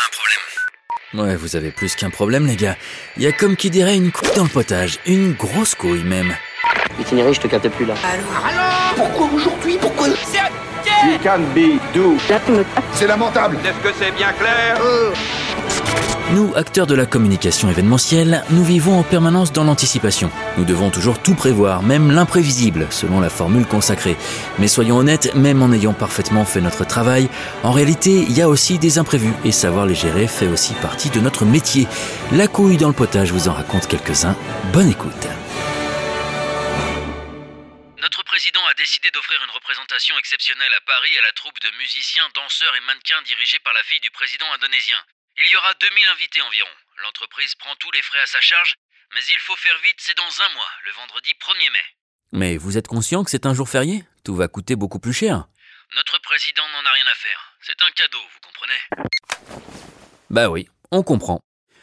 a un problème. Ouais, vous avez plus qu'un problème, les gars. Il y a comme qui dirait une couille dans le potage. Une grosse couille, même. Itinéraire, je te capte plus là. Pourquoi aujourd'hui Pourquoi You can be do. C'est lamentable Est-ce que c'est bien clair Nous, acteurs de la communication événementielle, nous vivons en permanence dans l'anticipation. Nous devons toujours tout prévoir, même l'imprévisible, selon la formule consacrée. Mais soyons honnêtes, même en ayant parfaitement fait notre travail, en réalité, il y a aussi des imprévus, et savoir les gérer fait aussi partie de notre métier. La couille dans le potage vous en raconte quelques-uns. Bonne écoute. Notre président a décidé d'offrir une représentation exceptionnelle à Paris à la troupe de musiciens, danseurs et mannequins dirigée par la fille du président indonésien. Il y aura 2000 invités environ. L'entreprise prend tous les frais à sa charge, mais il faut faire vite, c'est dans un mois, le vendredi 1er mai. Mais vous êtes conscient que c'est un jour férié? Tout va coûter beaucoup plus cher. Notre président n'en a rien à faire. C'est un cadeau, vous comprenez? Bah oui, on comprend.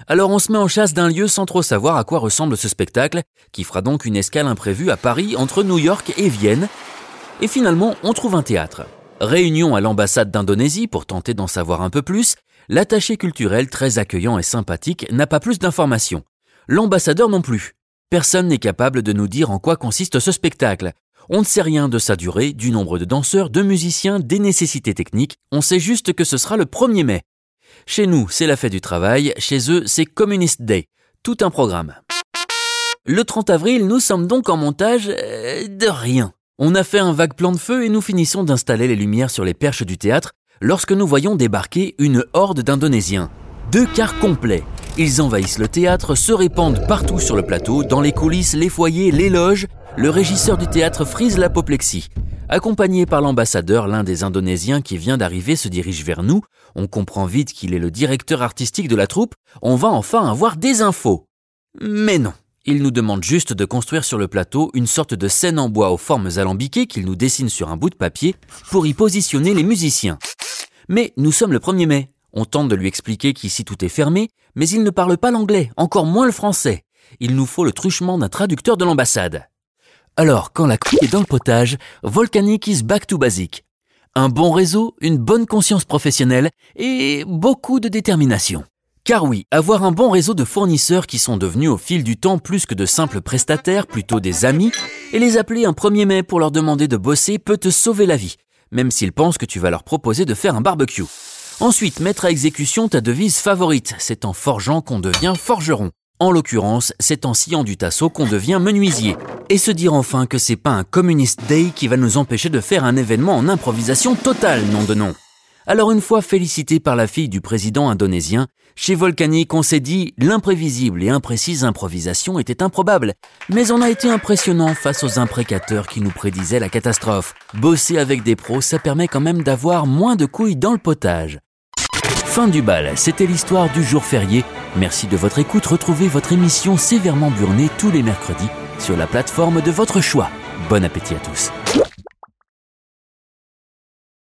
Alors on se met en chasse d'un lieu sans trop savoir à quoi ressemble ce spectacle, qui fera donc une escale imprévue à Paris entre New York et Vienne. Et finalement, on trouve un théâtre. Réunion à l'ambassade d'Indonésie pour tenter d'en savoir un peu plus, l'attaché culturel très accueillant et sympathique n'a pas plus d'informations. L'ambassadeur non plus. Personne n'est capable de nous dire en quoi consiste ce spectacle. On ne sait rien de sa durée, du nombre de danseurs, de musiciens, des nécessités techniques, on sait juste que ce sera le 1er mai. Chez nous, c'est la fête du travail, chez eux, c'est Communist Day. Tout un programme. Le 30 avril, nous sommes donc en montage euh, de rien. On a fait un vague plan de feu et nous finissons d'installer les lumières sur les perches du théâtre lorsque nous voyons débarquer une horde d'Indonésiens. Deux quarts complets. Ils envahissent le théâtre, se répandent partout sur le plateau, dans les coulisses, les foyers, les loges. Le régisseur du théâtre frise l'apoplexie. Accompagné par l'ambassadeur, l'un des Indonésiens qui vient d'arriver se dirige vers nous. On comprend vite qu'il est le directeur artistique de la troupe. On va enfin avoir des infos. Mais non. Il nous demande juste de construire sur le plateau une sorte de scène en bois aux formes alambiquées qu'il nous dessine sur un bout de papier pour y positionner les musiciens. Mais nous sommes le 1er mai. On tente de lui expliquer qu'ici tout est fermé, mais il ne parle pas l'anglais, encore moins le français. Il nous faut le truchement d'un traducteur de l'ambassade. Alors, quand la couille est dans le potage, Volcanic is back to basic. Un bon réseau, une bonne conscience professionnelle et beaucoup de détermination. Car oui, avoir un bon réseau de fournisseurs qui sont devenus au fil du temps plus que de simples prestataires, plutôt des amis, et les appeler un 1er mai pour leur demander de bosser peut te sauver la vie, même s'ils pensent que tu vas leur proposer de faire un barbecue. Ensuite, mettre à exécution ta devise favorite, c'est en forgeant qu'on devient forgeron. En l'occurrence, c'est en sciant du tasseau qu'on devient menuisier. Et se dire enfin que c'est pas un communist day qui va nous empêcher de faire un événement en improvisation totale, nom de nom. Alors une fois félicité par la fille du président indonésien, chez Volcanic on s'est dit l'imprévisible et imprécise improvisation était improbable, mais on a été impressionnant face aux imprécateurs qui nous prédisaient la catastrophe. Bosser avec des pros, ça permet quand même d'avoir moins de couilles dans le potage. Fin du bal, c'était l'histoire du jour férié. Merci de votre écoute, retrouvez votre émission sévèrement burnée tous les mercredis sur la plateforme de votre choix. Bon appétit à tous.